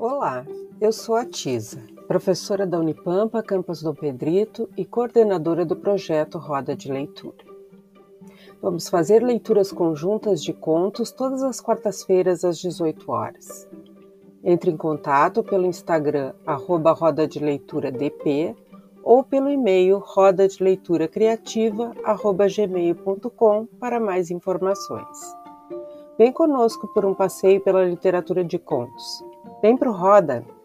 Olá, eu sou a Tisa, professora da Unipampa, campus Dom Pedrito e coordenadora do projeto Roda de Leitura. Vamos fazer leituras conjuntas de contos todas as quartas-feiras às 18 horas. Entre em contato pelo Instagram arroba Roda de Leitura DP ou pelo e-mail roda de leitura criativa gmail.com para mais informações. Vem conosco por um passeio pela literatura de contos. Vem pro Roda!